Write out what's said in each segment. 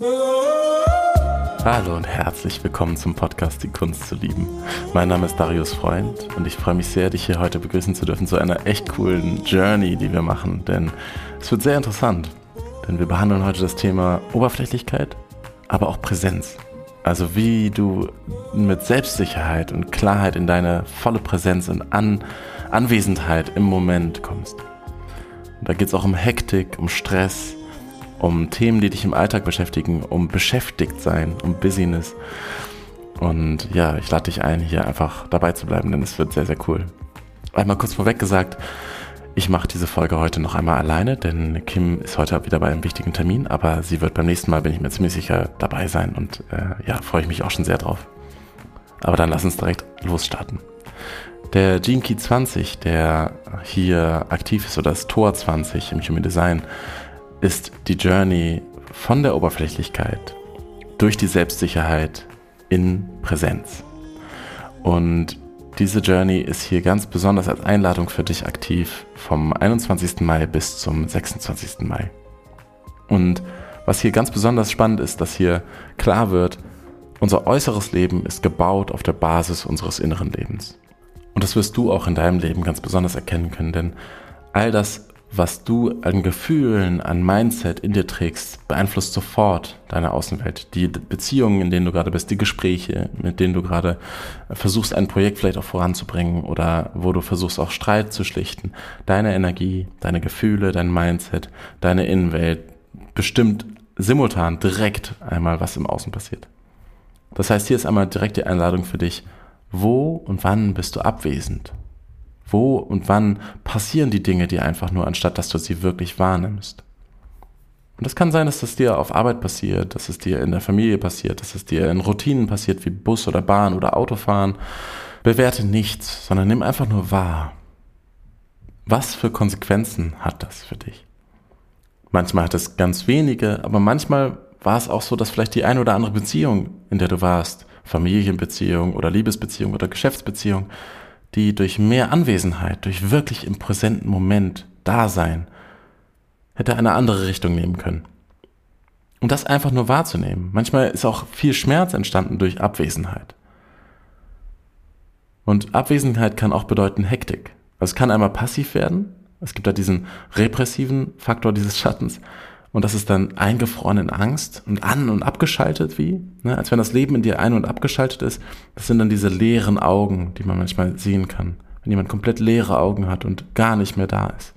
Hallo und herzlich willkommen zum Podcast Die Kunst zu lieben. Mein Name ist Darius Freund und ich freue mich sehr, dich hier heute begrüßen zu dürfen zu einer echt coolen Journey, die wir machen, denn es wird sehr interessant, denn wir behandeln heute das Thema Oberflächlichkeit, aber auch Präsenz. Also wie du mit Selbstsicherheit und Klarheit in deine volle Präsenz und An Anwesenheit im Moment kommst. Und da geht es auch um Hektik, um Stress, um Themen, die dich im Alltag beschäftigen, um beschäftigt sein, um Business. Und ja, ich lade dich ein, hier einfach dabei zu bleiben, denn es wird sehr, sehr cool. Einmal kurz vorweg gesagt, ich mache diese Folge heute noch einmal alleine, denn Kim ist heute wieder bei einem wichtigen Termin, aber sie wird beim nächsten Mal, bin ich mir ziemlich sicher, dabei sein und äh, ja, freue ich mich auch schon sehr drauf. Aber dann lass uns direkt losstarten. Der Gene Key 20, der hier aktiv ist, oder das Tor 20 im Human Design, ist die Journey von der Oberflächlichkeit durch die Selbstsicherheit in Präsenz. Und diese Journey ist hier ganz besonders als Einladung für dich aktiv vom 21. Mai bis zum 26. Mai. Und was hier ganz besonders spannend ist, dass hier klar wird, unser äußeres Leben ist gebaut auf der Basis unseres inneren Lebens. Und das wirst du auch in deinem Leben ganz besonders erkennen können, denn all das was du an Gefühlen, an Mindset in dir trägst, beeinflusst sofort deine Außenwelt. Die Beziehungen, in denen du gerade bist, die Gespräche, mit denen du gerade versuchst, ein Projekt vielleicht auch voranzubringen oder wo du versuchst, auch Streit zu schlichten. Deine Energie, deine Gefühle, dein Mindset, deine Innenwelt bestimmt simultan direkt einmal, was im Außen passiert. Das heißt, hier ist einmal direkt die Einladung für dich. Wo und wann bist du abwesend? Wo und wann passieren die Dinge dir einfach nur, anstatt dass du sie wirklich wahrnimmst? Und es kann sein, dass das dir auf Arbeit passiert, dass es dir in der Familie passiert, dass es dir in Routinen passiert, wie Bus oder Bahn oder Autofahren. Bewerte nichts, sondern nimm einfach nur wahr. Was für Konsequenzen hat das für dich? Manchmal hat es ganz wenige, aber manchmal war es auch so, dass vielleicht die eine oder andere Beziehung, in der du warst, Familienbeziehung oder Liebesbeziehung oder Geschäftsbeziehung, die durch mehr Anwesenheit, durch wirklich im präsenten Moment Dasein, hätte eine andere Richtung nehmen können. Und das einfach nur wahrzunehmen. Manchmal ist auch viel Schmerz entstanden durch Abwesenheit. Und Abwesenheit kann auch bedeuten Hektik. Also es kann einmal passiv werden. Es gibt da diesen repressiven Faktor dieses Schattens. Und das ist dann eingefroren in Angst und an und abgeschaltet wie, ne? als wenn das Leben in dir ein- und abgeschaltet ist. Das sind dann diese leeren Augen, die man manchmal sehen kann. Wenn jemand komplett leere Augen hat und gar nicht mehr da ist.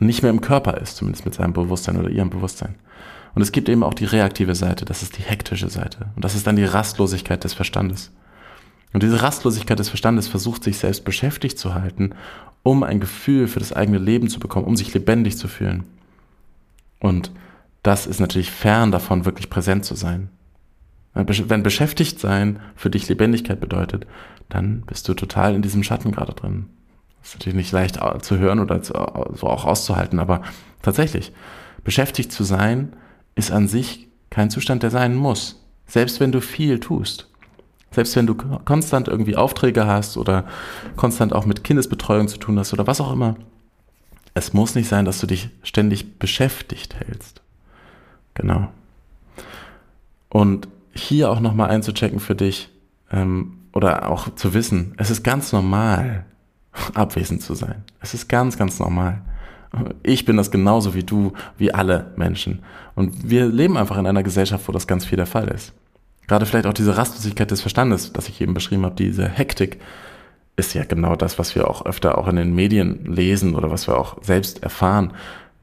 Und nicht mehr im Körper ist, zumindest mit seinem Bewusstsein oder ihrem Bewusstsein. Und es gibt eben auch die reaktive Seite, das ist die hektische Seite. Und das ist dann die Rastlosigkeit des Verstandes. Und diese Rastlosigkeit des Verstandes versucht sich selbst beschäftigt zu halten, um ein Gefühl für das eigene Leben zu bekommen, um sich lebendig zu fühlen. Und das ist natürlich fern davon, wirklich präsent zu sein. Wenn beschäftigt sein für dich Lebendigkeit bedeutet, dann bist du total in diesem Schatten gerade drin. Das ist natürlich nicht leicht zu hören oder so auch auszuhalten, aber tatsächlich, beschäftigt zu sein ist an sich kein Zustand, der sein muss. Selbst wenn du viel tust. Selbst wenn du konstant irgendwie Aufträge hast oder konstant auch mit Kindesbetreuung zu tun hast oder was auch immer, es muss nicht sein, dass du dich ständig beschäftigt hältst. Genau. Und hier auch nochmal einzuchecken für dich ähm, oder auch zu wissen, es ist ganz normal, abwesend zu sein. Es ist ganz, ganz normal. Ich bin das genauso wie du, wie alle Menschen. Und wir leben einfach in einer Gesellschaft, wo das ganz viel der Fall ist. Gerade vielleicht auch diese Rastlosigkeit des Verstandes, das ich eben beschrieben habe, diese Hektik, ist ja genau das, was wir auch öfter auch in den Medien lesen oder was wir auch selbst erfahren,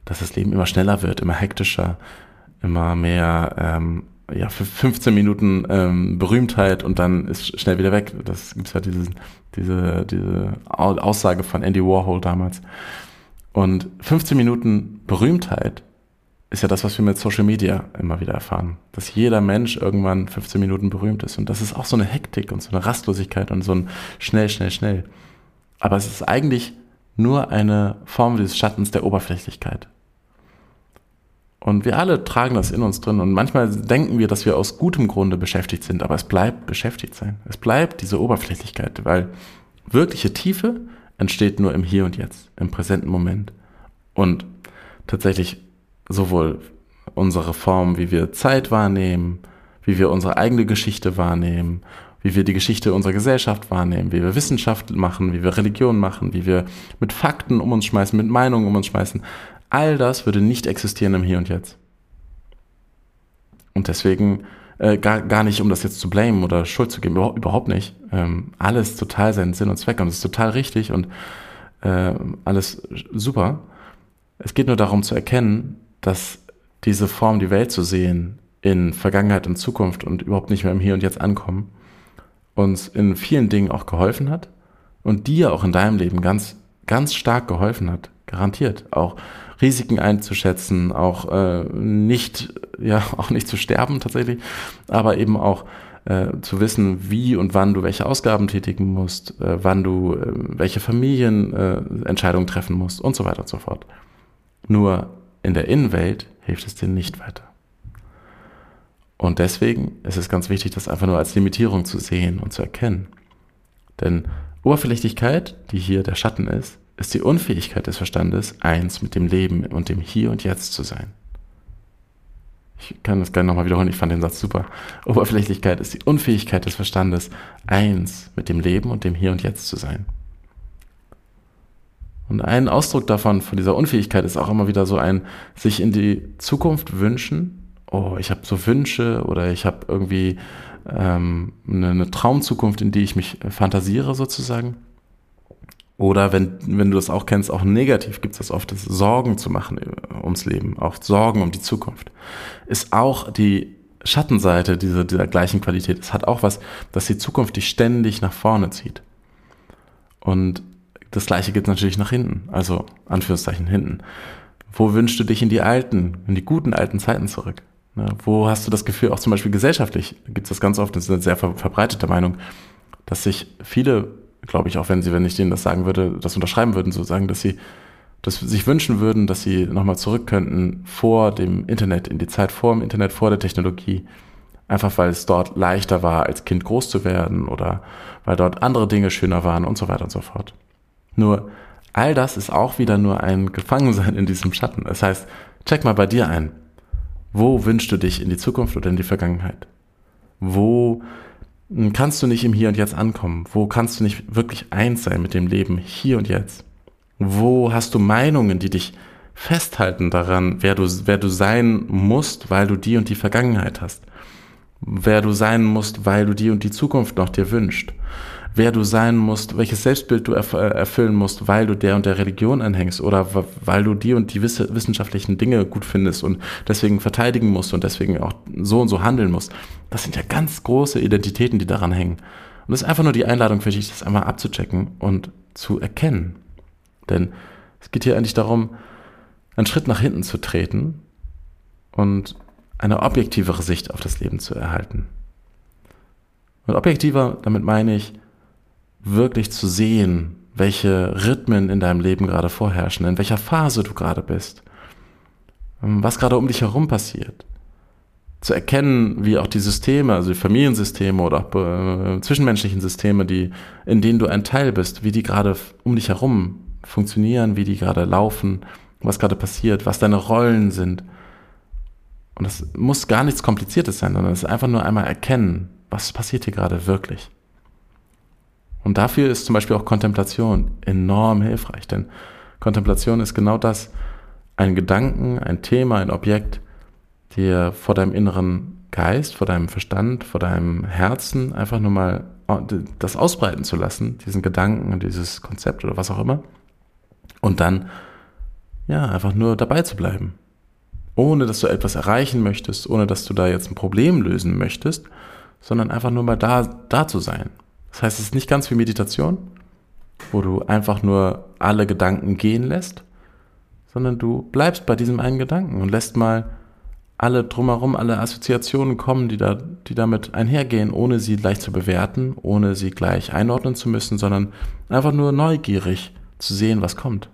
dass das Leben immer schneller wird, immer hektischer, immer mehr, ähm, ja, für 15 Minuten ähm, Berühmtheit und dann ist schnell wieder weg. Das gibt's ja diese, diese, diese Aussage von Andy Warhol damals. Und 15 Minuten Berühmtheit ist ja das, was wir mit Social Media immer wieder erfahren. Dass jeder Mensch irgendwann 15 Minuten berühmt ist. Und das ist auch so eine Hektik und so eine Rastlosigkeit und so ein schnell, schnell, schnell. Aber es ist eigentlich nur eine Form des Schattens der Oberflächlichkeit. Und wir alle tragen das in uns drin. Und manchmal denken wir, dass wir aus gutem Grunde beschäftigt sind, aber es bleibt beschäftigt sein. Es bleibt diese Oberflächlichkeit, weil wirkliche Tiefe entsteht nur im Hier und Jetzt, im präsenten Moment. Und tatsächlich sowohl unsere Form, wie wir Zeit wahrnehmen, wie wir unsere eigene Geschichte wahrnehmen, wie wir die Geschichte unserer Gesellschaft wahrnehmen, wie wir Wissenschaft machen, wie wir Religion machen, wie wir mit Fakten um uns schmeißen, mit Meinungen um uns schmeißen. All das würde nicht existieren im Hier und Jetzt. Und deswegen äh, gar, gar nicht, um das jetzt zu blamen oder Schuld zu geben, überhaupt, nicht. Ähm, alles total seinen Sinn und Zweck und es ist total richtig und äh, alles super. Es geht nur darum zu erkennen, dass diese Form, die Welt zu sehen, in Vergangenheit und Zukunft und überhaupt nicht mehr im Hier und Jetzt ankommen, uns in vielen Dingen auch geholfen hat und dir auch in deinem Leben ganz, ganz stark geholfen hat, garantiert. Auch Risiken einzuschätzen, auch äh, nicht, ja, auch nicht zu sterben tatsächlich, aber eben auch äh, zu wissen, wie und wann du welche Ausgaben tätigen musst, äh, wann du äh, welche Familienentscheidungen treffen musst und so weiter und so fort. Nur in der Innenwelt hilft es dir nicht weiter. Und deswegen ist es ganz wichtig, das einfach nur als Limitierung zu sehen und zu erkennen. Denn Oberflächlichkeit, die hier der Schatten ist, ist die Unfähigkeit des Verstandes, eins mit dem Leben und dem Hier und Jetzt zu sein. Ich kann das gerne nochmal wiederholen, ich fand den Satz super. Oberflächlichkeit ist die Unfähigkeit des Verstandes, eins mit dem Leben und dem Hier und Jetzt zu sein. Und ein Ausdruck davon, von dieser Unfähigkeit, ist auch immer wieder so ein sich in die Zukunft wünschen. Oh, ich habe so Wünsche oder ich habe irgendwie ähm, eine, eine Traumzukunft, in die ich mich fantasiere sozusagen. Oder wenn, wenn du das auch kennst, auch negativ gibt es das oft, das Sorgen zu machen äh, ums Leben, auch Sorgen um die Zukunft. Ist auch die Schattenseite dieser, dieser gleichen Qualität. Es hat auch was, dass die Zukunft dich ständig nach vorne zieht. Und das gleiche geht natürlich nach hinten, also Anführungszeichen hinten. Wo wünschst du dich in die alten, in die guten alten Zeiten zurück? Ne? Wo hast du das Gefühl, auch zum Beispiel gesellschaftlich, gibt es das ganz oft, das ist eine sehr verbreitete Meinung, dass sich viele, glaube ich, auch wenn sie, wenn ich denen das sagen würde, das unterschreiben würden, so sagen, dass sie dass sie sich wünschen würden, dass sie nochmal zurück könnten vor dem Internet, in die Zeit vor dem Internet, vor der Technologie. Einfach weil es dort leichter war, als Kind groß zu werden oder weil dort andere Dinge schöner waren und so weiter und so fort. Nur all das ist auch wieder nur ein Gefangensein in diesem Schatten. Das heißt, check mal bei dir ein. Wo wünschst du dich in die Zukunft oder in die Vergangenheit? Wo kannst du nicht im Hier und Jetzt ankommen? Wo kannst du nicht wirklich eins sein mit dem Leben hier und jetzt? Wo hast du Meinungen, die dich festhalten daran, wer du, wer du sein musst, weil du die und die Vergangenheit hast? Wer du sein musst, weil du die und die Zukunft noch dir wünscht? Wer du sein musst, welches Selbstbild du äh, erfüllen musst, weil du der und der Religion anhängst oder weil du die und die wissenschaftlichen Dinge gut findest und deswegen verteidigen musst und deswegen auch so und so handeln musst. Das sind ja ganz große Identitäten, die daran hängen. Und das ist einfach nur die Einladung für dich, das einmal abzuchecken und zu erkennen. Denn es geht hier eigentlich darum, einen Schritt nach hinten zu treten und eine objektivere Sicht auf das Leben zu erhalten. Und objektiver, damit meine ich, wirklich zu sehen, welche Rhythmen in deinem Leben gerade vorherrschen, in welcher Phase du gerade bist, ähm, was gerade um dich herum passiert. Zu erkennen, wie auch die Systeme, also die Familiensysteme oder auch äh, zwischenmenschlichen Systeme, die, in denen du ein Teil bist, wie die gerade um dich herum funktionieren, wie die gerade laufen, was gerade passiert, was deine Rollen sind. Und das muss gar nichts Kompliziertes sein, sondern es ist einfach nur einmal erkennen, was passiert hier gerade wirklich. Und dafür ist zum Beispiel auch Kontemplation enorm hilfreich, denn Kontemplation ist genau das, ein Gedanken, ein Thema, ein Objekt, dir vor deinem inneren Geist, vor deinem Verstand, vor deinem Herzen einfach nur mal das ausbreiten zu lassen, diesen Gedanken, dieses Konzept oder was auch immer. Und dann, ja, einfach nur dabei zu bleiben. Ohne dass du etwas erreichen möchtest, ohne dass du da jetzt ein Problem lösen möchtest, sondern einfach nur mal da, da zu sein. Das heißt, es ist nicht ganz wie Meditation, wo du einfach nur alle Gedanken gehen lässt, sondern du bleibst bei diesem einen Gedanken und lässt mal alle drumherum, alle Assoziationen kommen, die, da, die damit einhergehen, ohne sie gleich zu bewerten, ohne sie gleich einordnen zu müssen, sondern einfach nur neugierig zu sehen, was kommt.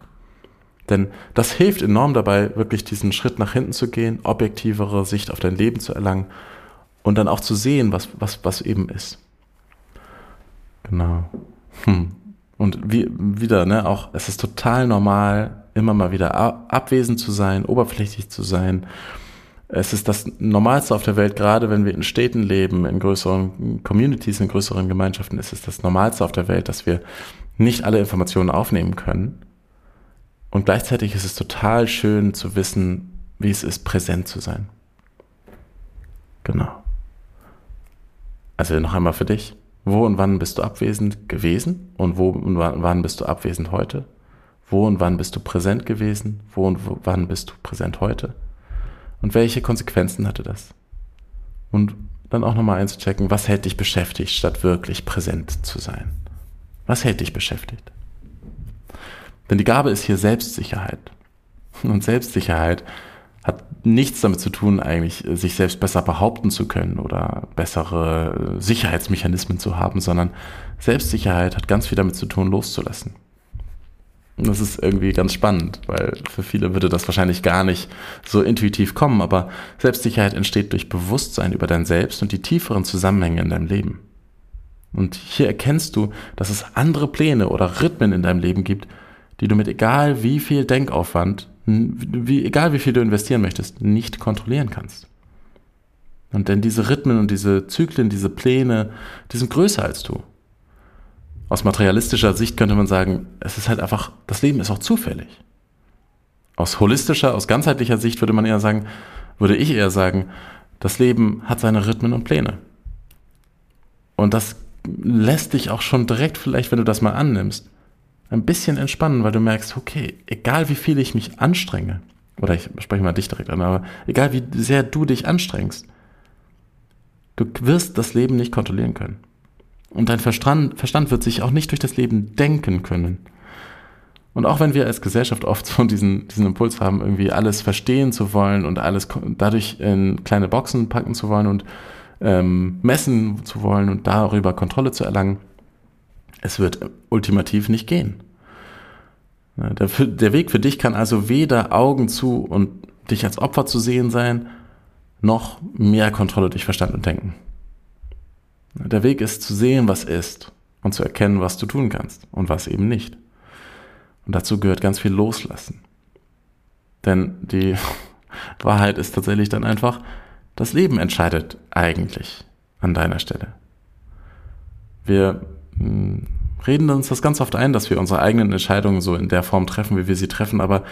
Denn das hilft enorm dabei, wirklich diesen Schritt nach hinten zu gehen, objektivere Sicht auf dein Leben zu erlangen und dann auch zu sehen, was, was, was eben ist. Genau. Hm. Und wie, wieder, ne, auch, es ist total normal, immer mal wieder abwesend zu sein, oberflächlich zu sein, Es ist das Normalste auf der Welt, gerade wenn wir in Städten leben, in größeren Communities, in größeren Gemeinschaften, ist es das Normalste auf der Welt, dass wir nicht alle Informationen aufnehmen können. Und gleichzeitig ist es total schön zu wissen, wie es ist, präsent zu sein. Genau. Also noch einmal für dich. Wo und wann bist du abwesend gewesen? Und wo und wann bist du abwesend heute? Wo und wann bist du präsent gewesen? Wo und wann bist du präsent heute? Und welche Konsequenzen hatte das? Und dann auch nochmal einzuchecken, was hält dich beschäftigt, statt wirklich präsent zu sein? Was hält dich beschäftigt? Denn die Gabe ist hier Selbstsicherheit. Und Selbstsicherheit nichts damit zu tun, eigentlich sich selbst besser behaupten zu können oder bessere Sicherheitsmechanismen zu haben, sondern Selbstsicherheit hat ganz viel damit zu tun, loszulassen. Und das ist irgendwie ganz spannend, weil für viele würde das wahrscheinlich gar nicht so intuitiv kommen, aber Selbstsicherheit entsteht durch Bewusstsein über dein Selbst und die tieferen Zusammenhänge in deinem Leben. Und hier erkennst du, dass es andere Pläne oder Rhythmen in deinem Leben gibt, die du mit egal wie viel Denkaufwand, wie, egal wie viel du investieren möchtest, nicht kontrollieren kannst. Und denn diese Rhythmen und diese Zyklen, diese Pläne, die sind größer als du aus materialistischer Sicht könnte man sagen, es ist halt einfach, das Leben ist auch zufällig. Aus holistischer, aus ganzheitlicher Sicht würde man eher sagen, würde ich eher sagen, das Leben hat seine Rhythmen und Pläne. Und das lässt dich auch schon direkt, vielleicht, wenn du das mal annimmst, ein bisschen entspannen, weil du merkst, okay, egal wie viel ich mich anstrenge, oder ich spreche mal dich direkt an, aber egal wie sehr du dich anstrengst, du wirst das Leben nicht kontrollieren können. Und dein Verstand, Verstand wird sich auch nicht durch das Leben denken können. Und auch wenn wir als Gesellschaft oft so diesen, diesen Impuls haben, irgendwie alles verstehen zu wollen und alles dadurch in kleine Boxen packen zu wollen und ähm, messen zu wollen und darüber Kontrolle zu erlangen, es wird ultimativ nicht gehen. Der, der Weg für dich kann also weder Augen zu und dich als Opfer zu sehen sein, noch mehr Kontrolle durch Verstand und Denken. Der Weg ist zu sehen, was ist und zu erkennen, was du tun kannst und was eben nicht. Und dazu gehört ganz viel Loslassen. Denn die Wahrheit ist tatsächlich dann einfach, das Leben entscheidet eigentlich an deiner Stelle. Wir reden uns das ganz oft ein, dass wir unsere eigenen Entscheidungen so in der Form treffen, wie wir sie treffen, aber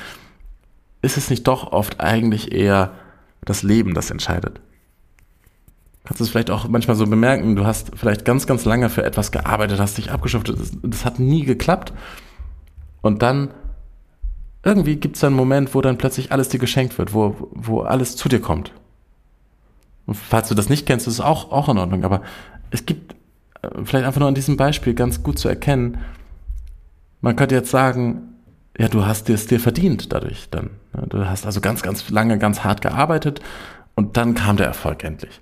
ist es nicht doch oft eigentlich eher das Leben, das entscheidet? kannst du es vielleicht auch manchmal so bemerken, du hast vielleicht ganz, ganz lange für etwas gearbeitet, hast dich abgeschuftet, das, das hat nie geklappt. Und dann irgendwie gibt es einen Moment, wo dann plötzlich alles dir geschenkt wird, wo, wo alles zu dir kommt. Und falls du das nicht kennst, ist es auch, auch in Ordnung. Aber es gibt vielleicht einfach nur an diesem Beispiel ganz gut zu erkennen, man könnte jetzt sagen, ja, du hast es dir verdient dadurch dann. Du hast also ganz, ganz lange, ganz hart gearbeitet und dann kam der Erfolg endlich.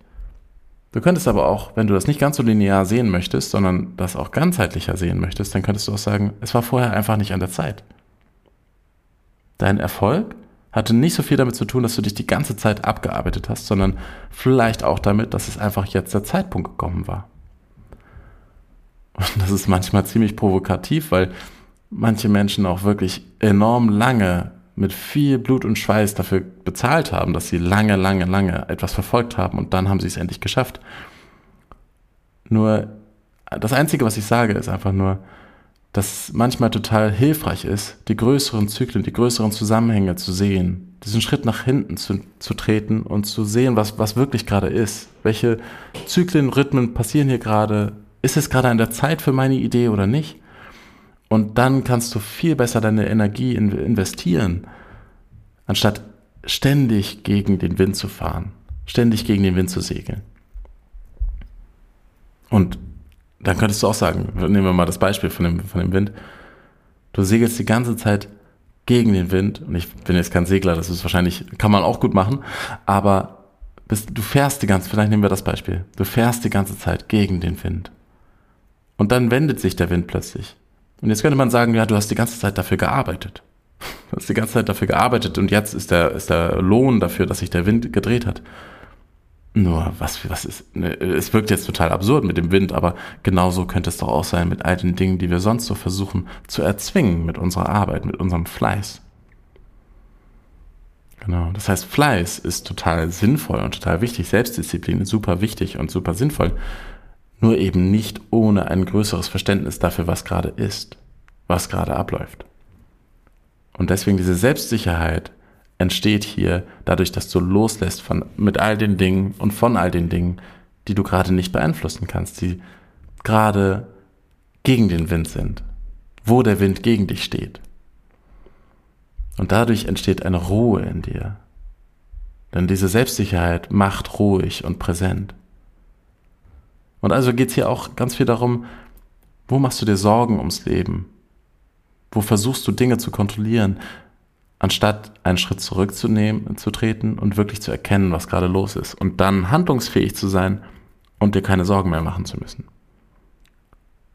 Du könntest aber auch, wenn du das nicht ganz so linear sehen möchtest, sondern das auch ganzheitlicher sehen möchtest, dann könntest du auch sagen, es war vorher einfach nicht an der Zeit. Dein Erfolg hatte nicht so viel damit zu tun, dass du dich die ganze Zeit abgearbeitet hast, sondern vielleicht auch damit, dass es einfach jetzt der Zeitpunkt gekommen war. Und das ist manchmal ziemlich provokativ, weil manche Menschen auch wirklich enorm lange mit viel Blut und Schweiß dafür bezahlt haben, dass sie lange, lange, lange etwas verfolgt haben und dann haben sie es endlich geschafft. Nur das Einzige, was ich sage, ist einfach nur, dass manchmal total hilfreich ist, die größeren Zyklen, die größeren Zusammenhänge zu sehen, diesen Schritt nach hinten zu, zu treten und zu sehen, was, was wirklich gerade ist. Welche Zyklen, Rhythmen passieren hier gerade? Ist es gerade an der Zeit für meine Idee oder nicht? Und dann kannst du viel besser deine Energie investieren, anstatt ständig gegen den Wind zu fahren, ständig gegen den Wind zu segeln. Und dann könntest du auch sagen, nehmen wir mal das Beispiel von dem, von dem Wind. Du segelst die ganze Zeit gegen den Wind. Und ich bin jetzt kein Segler, das ist wahrscheinlich, kann man auch gut machen. Aber bist, du fährst die ganze, vielleicht nehmen wir das Beispiel. Du fährst die ganze Zeit gegen den Wind. Und dann wendet sich der Wind plötzlich. Und jetzt könnte man sagen, ja, du hast die ganze Zeit dafür gearbeitet. Du hast die ganze Zeit dafür gearbeitet und jetzt ist der, ist der Lohn dafür, dass sich der Wind gedreht hat. Nur, was, was ist, ne, es wirkt jetzt total absurd mit dem Wind, aber genauso könnte es doch auch sein mit all den Dingen, die wir sonst so versuchen zu erzwingen mit unserer Arbeit, mit unserem Fleiß. Genau. Das heißt, Fleiß ist total sinnvoll und total wichtig. Selbstdisziplin ist super wichtig und super sinnvoll. Nur eben nicht ohne ein größeres Verständnis dafür, was gerade ist, was gerade abläuft. Und deswegen diese Selbstsicherheit entsteht hier dadurch, dass du loslässt von, mit all den Dingen und von all den Dingen, die du gerade nicht beeinflussen kannst, die gerade gegen den Wind sind, wo der Wind gegen dich steht. Und dadurch entsteht eine Ruhe in dir. Denn diese Selbstsicherheit macht ruhig und präsent. Und also geht es hier auch ganz viel darum, wo machst du dir Sorgen ums Leben? Wo versuchst du Dinge zu kontrollieren, anstatt einen Schritt zurückzunehmen, zu treten und wirklich zu erkennen, was gerade los ist und dann handlungsfähig zu sein und dir keine Sorgen mehr machen zu müssen.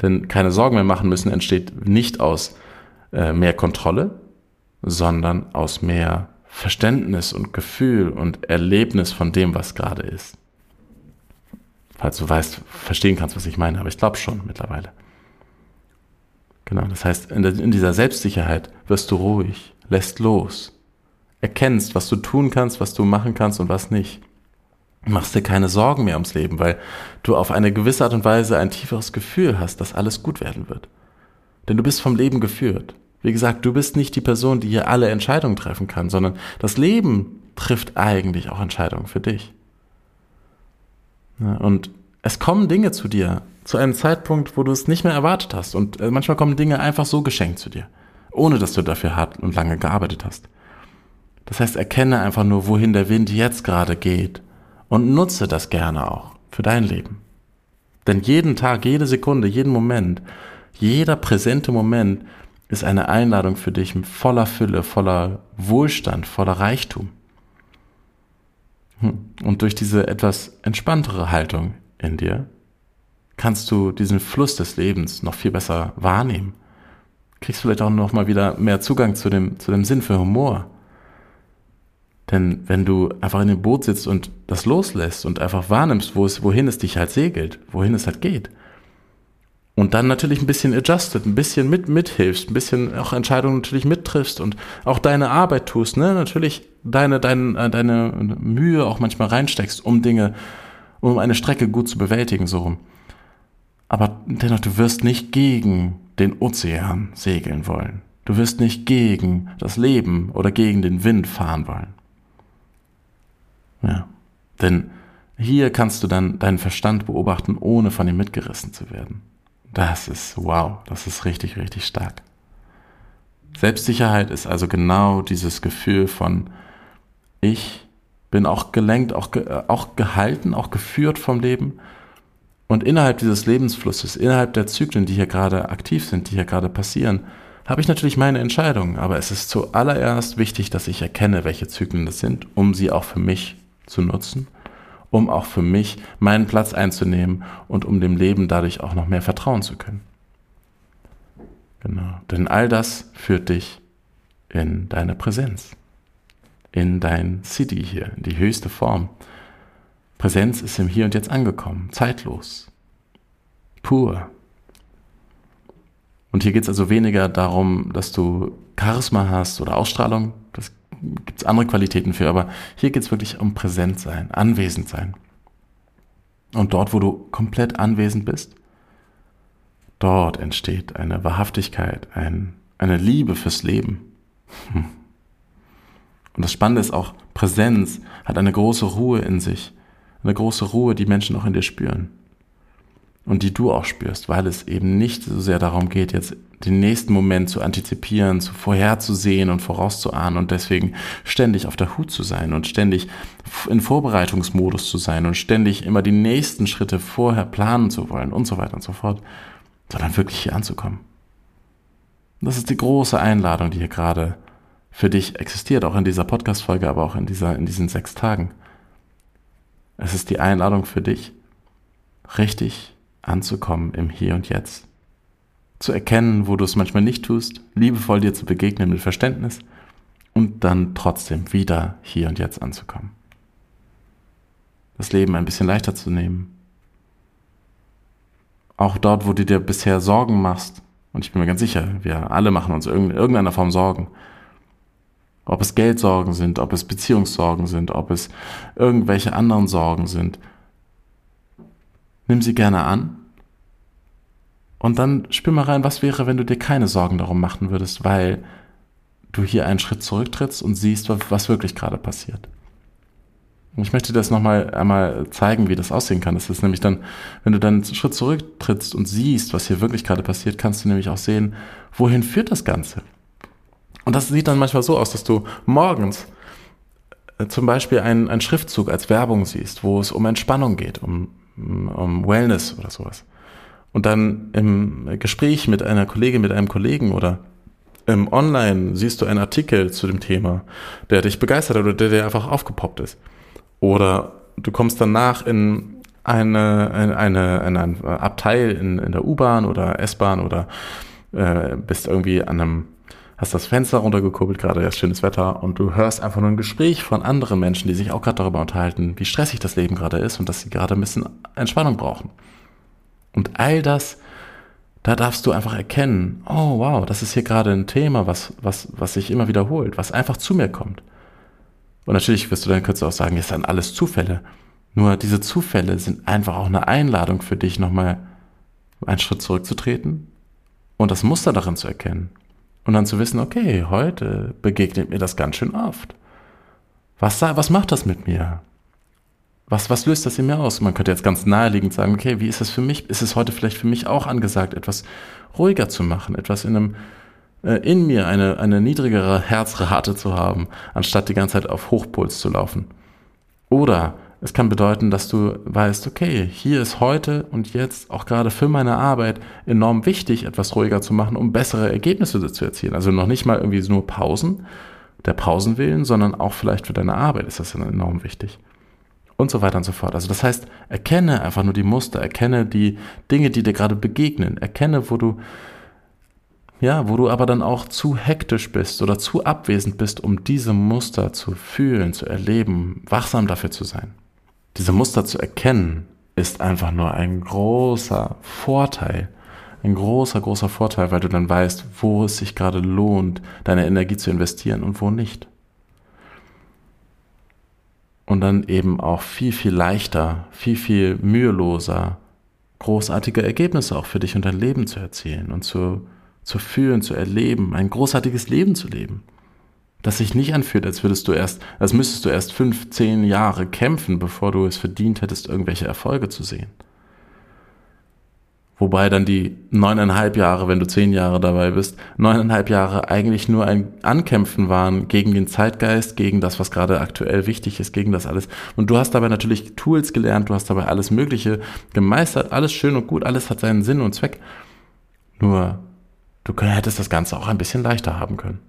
Denn keine Sorgen mehr machen müssen entsteht nicht aus äh, mehr Kontrolle, sondern aus mehr Verständnis und Gefühl und Erlebnis von dem, was gerade ist. Falls du weißt, verstehen kannst, was ich meine, aber ich glaube schon mittlerweile. Genau, das heißt, in, in dieser Selbstsicherheit wirst du ruhig, lässt los, erkennst, was du tun kannst, was du machen kannst und was nicht. Machst dir keine Sorgen mehr ums Leben, weil du auf eine gewisse Art und Weise ein tieferes Gefühl hast, dass alles gut werden wird. Denn du bist vom Leben geführt. Wie gesagt, du bist nicht die Person, die hier alle Entscheidungen treffen kann, sondern das Leben trifft eigentlich auch Entscheidungen für dich. Und es kommen Dinge zu dir zu einem Zeitpunkt, wo du es nicht mehr erwartet hast. Und äh, manchmal kommen Dinge einfach so geschenkt zu dir, ohne dass du dafür hart und lange gearbeitet hast. Das heißt, erkenne einfach nur, wohin der Wind jetzt gerade geht und nutze das gerne auch für dein Leben. Denn jeden Tag, jede Sekunde, jeden Moment, jeder präsente Moment ist eine Einladung für dich voller Fülle, voller Wohlstand, voller Reichtum. Hm. Und durch diese etwas entspanntere Haltung in dir kannst du diesen Fluss des Lebens noch viel besser wahrnehmen. Kriegst vielleicht auch noch mal wieder mehr Zugang zu dem, zu dem Sinn für Humor. Denn wenn du einfach in dem Boot sitzt und das loslässt und einfach wahrnimmst, wo es, wohin es dich halt segelt, wohin es halt geht, und dann natürlich ein bisschen adjusted, ein bisschen mit, mithilfst, ein bisschen auch Entscheidungen natürlich mittriffst und auch deine Arbeit tust, ne? Natürlich deine, deine, äh, deine Mühe auch manchmal reinsteckst, um Dinge, um eine Strecke gut zu bewältigen, so rum. Aber dennoch, du wirst nicht gegen den Ozean segeln wollen. Du wirst nicht gegen das Leben oder gegen den Wind fahren wollen. Ja, denn hier kannst du dann deinen Verstand beobachten, ohne von ihm mitgerissen zu werden. Das ist wow, das ist richtig, richtig stark. Selbstsicherheit ist also genau dieses Gefühl von, ich bin auch gelenkt, auch, ge auch gehalten, auch geführt vom Leben. Und innerhalb dieses Lebensflusses, innerhalb der Zyklen, die hier gerade aktiv sind, die hier gerade passieren, habe ich natürlich meine Entscheidungen. Aber es ist zuallererst wichtig, dass ich erkenne, welche Zyklen das sind, um sie auch für mich zu nutzen um auch für mich meinen Platz einzunehmen und um dem Leben dadurch auch noch mehr vertrauen zu können. Genau. Denn all das führt dich in deine Präsenz, in dein City hier, in die höchste Form. Präsenz ist im Hier und Jetzt angekommen, zeitlos, pur. Und hier geht es also weniger darum, dass du Charisma hast oder Ausstrahlung, das gibt es andere Qualitäten für, aber hier geht es wirklich um präsent sein, anwesend sein. Und dort, wo du komplett anwesend bist, dort entsteht eine Wahrhaftigkeit, ein, eine Liebe fürs Leben. Hm. Und das Spannende ist auch, Präsenz hat eine große Ruhe in sich, eine große Ruhe, die Menschen auch in dir spüren und die du auch spürst, weil es eben nicht so sehr darum geht, jetzt den nächsten Moment zu antizipieren, zu vorherzusehen und vorauszuahnen und deswegen ständig auf der Hut zu sein und ständig in Vorbereitungsmodus zu sein und ständig immer die nächsten Schritte vorher planen zu wollen und so weiter und so fort, sondern wirklich hier anzukommen. Das ist die große Einladung, die hier gerade für dich existiert, auch in dieser Podcast-Folge, aber auch in, dieser, in diesen sechs Tagen. Es ist die Einladung für dich, richtig anzukommen im Hier und Jetzt. Zu erkennen, wo du es manchmal nicht tust, liebevoll dir zu begegnen mit Verständnis und dann trotzdem wieder hier und jetzt anzukommen. Das Leben ein bisschen leichter zu nehmen. Auch dort, wo du dir bisher Sorgen machst, und ich bin mir ganz sicher, wir alle machen uns in irgendeiner Form Sorgen, Ob es Geldsorgen sind, ob es Beziehungssorgen sind, ob es irgendwelche anderen Sorgen sind. Nimm sie gerne an. Und dann spür mal rein, was wäre, wenn du dir keine Sorgen darum machen würdest, weil du hier einen Schritt zurücktrittst und siehst, was wirklich gerade passiert. Und ich möchte das nochmal einmal zeigen, wie das aussehen kann. Das ist nämlich dann, wenn du dann einen Schritt zurücktrittst und siehst, was hier wirklich gerade passiert, kannst du nämlich auch sehen, wohin führt das Ganze. Und das sieht dann manchmal so aus, dass du morgens äh, zum Beispiel einen, einen Schriftzug als Werbung siehst, wo es um Entspannung geht, um, um Wellness oder sowas. Und dann im Gespräch mit einer Kollegin, mit einem Kollegen oder im Online siehst du einen Artikel zu dem Thema, der dich begeistert hat oder der dir einfach aufgepoppt ist. Oder du kommst danach in eine, eine, eine, eine Abteil in, in der U-Bahn oder S-Bahn oder äh, bist irgendwie an einem, hast das Fenster runtergekurbelt, gerade jetzt schönes Wetter und du hörst einfach nur ein Gespräch von anderen Menschen, die sich auch gerade darüber unterhalten, wie stressig das Leben gerade ist und dass sie gerade ein bisschen Entspannung brauchen. Und all das, da darfst du einfach erkennen, oh wow, das ist hier gerade ein Thema, was, was, was sich immer wiederholt, was einfach zu mir kommt. Und natürlich wirst du dann du auch sagen, es sind alles Zufälle. Nur diese Zufälle sind einfach auch eine Einladung für dich, nochmal einen Schritt zurückzutreten und das Muster darin zu erkennen. Und dann zu wissen, okay, heute begegnet mir das ganz schön oft. Was, was macht das mit mir? Was, was löst das in mir aus? Man könnte jetzt ganz naheliegend sagen, okay, wie ist es für mich? Ist es heute vielleicht für mich auch angesagt, etwas ruhiger zu machen, etwas in einem äh, in mir eine, eine niedrigere Herzrate zu haben, anstatt die ganze Zeit auf Hochpuls zu laufen. Oder es kann bedeuten, dass du weißt, okay, hier ist heute und jetzt auch gerade für meine Arbeit enorm wichtig, etwas ruhiger zu machen, um bessere Ergebnisse zu erzielen. Also noch nicht mal irgendwie nur Pausen, der Pausen willen, sondern auch vielleicht für deine Arbeit ist das enorm wichtig. Und so weiter und so fort. Also das heißt, erkenne einfach nur die Muster, erkenne die Dinge, die dir gerade begegnen, erkenne, wo du ja, wo du aber dann auch zu hektisch bist oder zu abwesend bist, um diese Muster zu fühlen, zu erleben, wachsam dafür zu sein. Diese Muster zu erkennen, ist einfach nur ein großer Vorteil. Ein großer, großer Vorteil, weil du dann weißt, wo es sich gerade lohnt, deine Energie zu investieren und wo nicht. Und dann eben auch viel, viel leichter, viel, viel müheloser, großartige Ergebnisse auch für dich und dein Leben zu erzielen und zu zu fühlen, zu erleben, ein großartiges Leben zu leben. Das sich nicht anfühlt, als würdest du erst, als müsstest du erst fünf, zehn Jahre kämpfen, bevor du es verdient hättest, irgendwelche Erfolge zu sehen. Wobei dann die neuneinhalb Jahre, wenn du zehn Jahre dabei bist, neuneinhalb Jahre eigentlich nur ein Ankämpfen waren gegen den Zeitgeist, gegen das, was gerade aktuell wichtig ist, gegen das alles. Und du hast dabei natürlich Tools gelernt, du hast dabei alles Mögliche gemeistert, alles schön und gut, alles hat seinen Sinn und Zweck. Nur Du hättest das Ganze auch ein bisschen leichter haben können.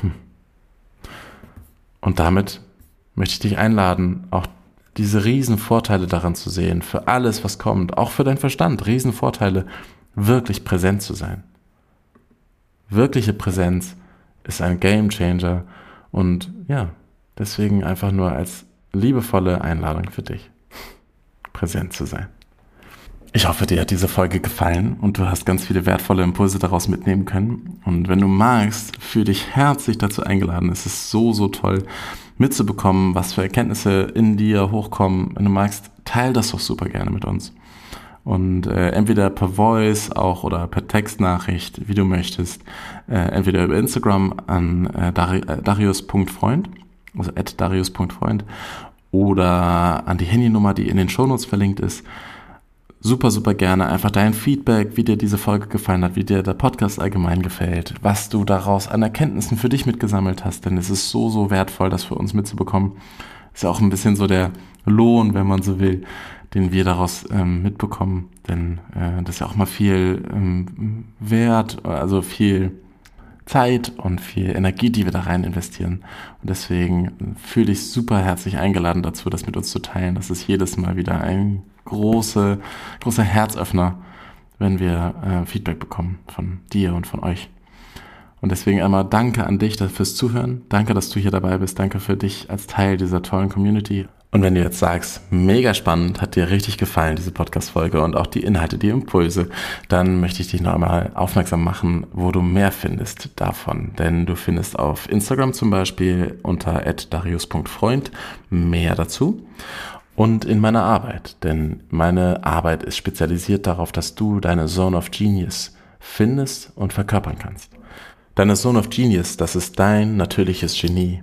Hm. Und damit möchte ich dich einladen, auch diese Riesenvorteile daran zu sehen, für alles, was kommt, auch für deinen Verstand, Riesenvorteile, wirklich präsent zu sein. Wirkliche Präsenz ist ein Game Changer und ja, deswegen einfach nur als liebevolle Einladung für dich, präsent zu sein. Ich hoffe, dir hat diese Folge gefallen und du hast ganz viele wertvolle Impulse daraus mitnehmen können. Und wenn du magst, fühle dich herzlich dazu eingeladen. Es ist so, so toll mitzubekommen, was für Erkenntnisse in dir hochkommen. Wenn du magst, teil das doch super gerne mit uns. Und äh, entweder per Voice auch oder per Textnachricht, wie du möchtest. Äh, entweder über Instagram an äh, äh darius.freund, also at darius.freund, oder an die Handynummer, die in den Shownotes verlinkt ist super, super gerne einfach dein Feedback, wie dir diese Folge gefallen hat, wie dir der Podcast allgemein gefällt, was du daraus an Erkenntnissen für dich mitgesammelt hast, denn es ist so, so wertvoll, das für uns mitzubekommen. Ist ja auch ein bisschen so der Lohn, wenn man so will, den wir daraus ähm, mitbekommen, denn äh, das ist ja auch mal viel ähm, Wert, also viel Zeit und viel Energie, die wir da rein investieren. Und deswegen fühle ich super herzlich eingeladen dazu, das mit uns zu teilen. Das ist jedes Mal wieder ein große, großer Herzöffner, wenn wir äh, Feedback bekommen von dir und von euch. Und deswegen einmal danke an dich fürs Zuhören. Danke, dass du hier dabei bist. Danke für dich als Teil dieser tollen Community. Und wenn du jetzt sagst, mega spannend, hat dir richtig gefallen, diese Podcast-Folge und auch die Inhalte, die Impulse, dann möchte ich dich noch einmal aufmerksam machen, wo du mehr findest davon. Denn du findest auf Instagram zum Beispiel unter darius.freund mehr dazu und in meiner Arbeit. Denn meine Arbeit ist spezialisiert darauf, dass du deine Zone of Genius findest und verkörpern kannst. Deine Zone of Genius, das ist dein natürliches Genie.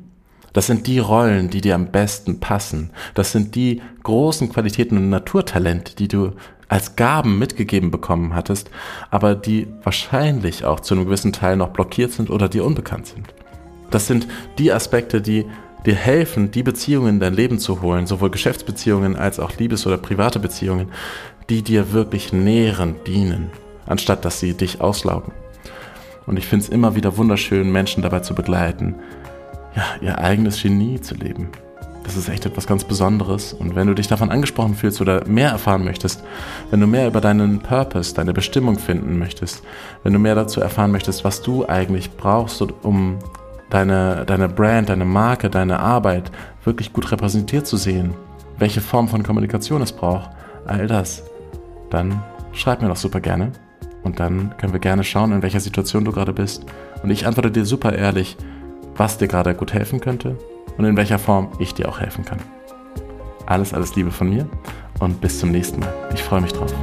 Das sind die Rollen, die dir am besten passen. Das sind die großen Qualitäten und Naturtalente, die du als Gaben mitgegeben bekommen hattest, aber die wahrscheinlich auch zu einem gewissen Teil noch blockiert sind oder dir unbekannt sind. Das sind die Aspekte, die dir helfen, die Beziehungen in dein Leben zu holen, sowohl Geschäftsbeziehungen als auch Liebes- oder private Beziehungen, die dir wirklich nährend dienen, anstatt dass sie dich auslaugen. Und ich finde es immer wieder wunderschön, Menschen dabei zu begleiten, ja, ihr eigenes Genie zu leben. Das ist echt etwas ganz Besonderes. Und wenn du dich davon angesprochen fühlst oder mehr erfahren möchtest, wenn du mehr über deinen Purpose, deine Bestimmung finden möchtest, wenn du mehr dazu erfahren möchtest, was du eigentlich brauchst, um deine, deine Brand, deine Marke, deine Arbeit wirklich gut repräsentiert zu sehen, welche Form von Kommunikation es braucht, all das, dann schreib mir doch super gerne. Und dann können wir gerne schauen, in welcher Situation du gerade bist. Und ich antworte dir super ehrlich, was dir gerade gut helfen könnte und in welcher Form ich dir auch helfen kann. Alles, alles Liebe von mir und bis zum nächsten Mal. Ich freue mich drauf.